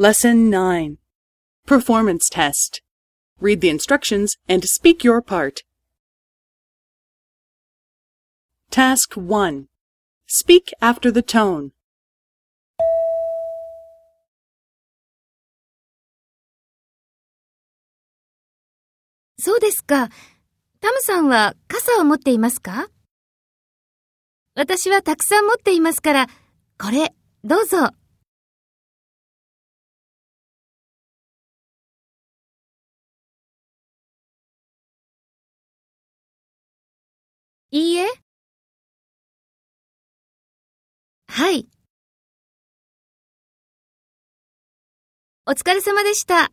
Lesson 9 Performance Test. Read the instructions and speak your part. Task 1 Speak after the tone. そうですか。タムさんは傘を持っていますか私はたくさん持っていますから、これ、どうぞ。いいえ。はい。お疲れ様でした。